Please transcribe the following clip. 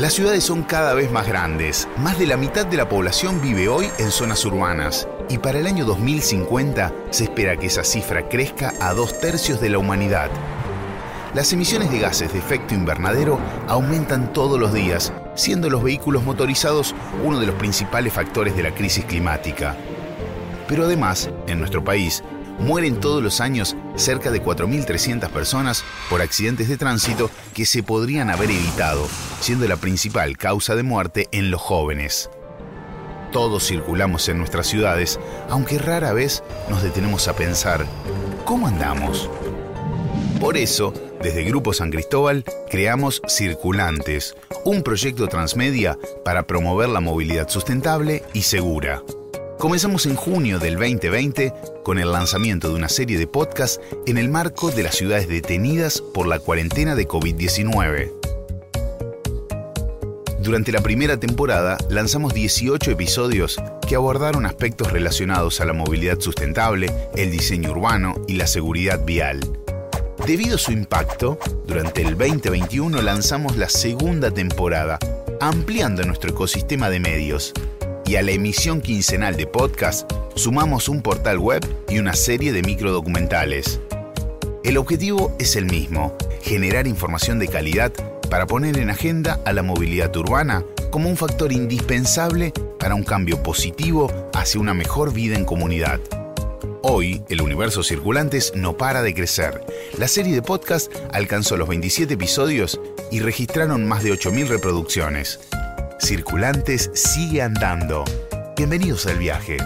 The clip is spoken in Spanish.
Las ciudades son cada vez más grandes. Más de la mitad de la población vive hoy en zonas urbanas. Y para el año 2050 se espera que esa cifra crezca a dos tercios de la humanidad. Las emisiones de gases de efecto invernadero aumentan todos los días, siendo los vehículos motorizados uno de los principales factores de la crisis climática. Pero además, en nuestro país, mueren todos los años cerca de 4.300 personas por accidentes de tránsito que se podrían haber evitado, siendo la principal causa de muerte en los jóvenes. Todos circulamos en nuestras ciudades, aunque rara vez nos detenemos a pensar, ¿cómo andamos? Por eso, desde Grupo San Cristóbal creamos Circulantes, un proyecto transmedia para promover la movilidad sustentable y segura. Comenzamos en junio del 2020 con el lanzamiento de una serie de podcasts en el marco de las ciudades detenidas por la cuarentena de COVID-19. Durante la primera temporada lanzamos 18 episodios que abordaron aspectos relacionados a la movilidad sustentable, el diseño urbano y la seguridad vial. Debido a su impacto, durante el 2021 lanzamos la segunda temporada, ampliando nuestro ecosistema de medios y a la emisión quincenal de podcast sumamos un portal web y una serie de microdocumentales. El objetivo es el mismo, generar información de calidad para poner en agenda a la movilidad urbana como un factor indispensable para un cambio positivo hacia una mejor vida en comunidad. Hoy, el universo circulantes no para de crecer. La serie de podcast alcanzó los 27 episodios y registraron más de 8.000 reproducciones. Circulantes sigue andando. Bienvenidos al viaje.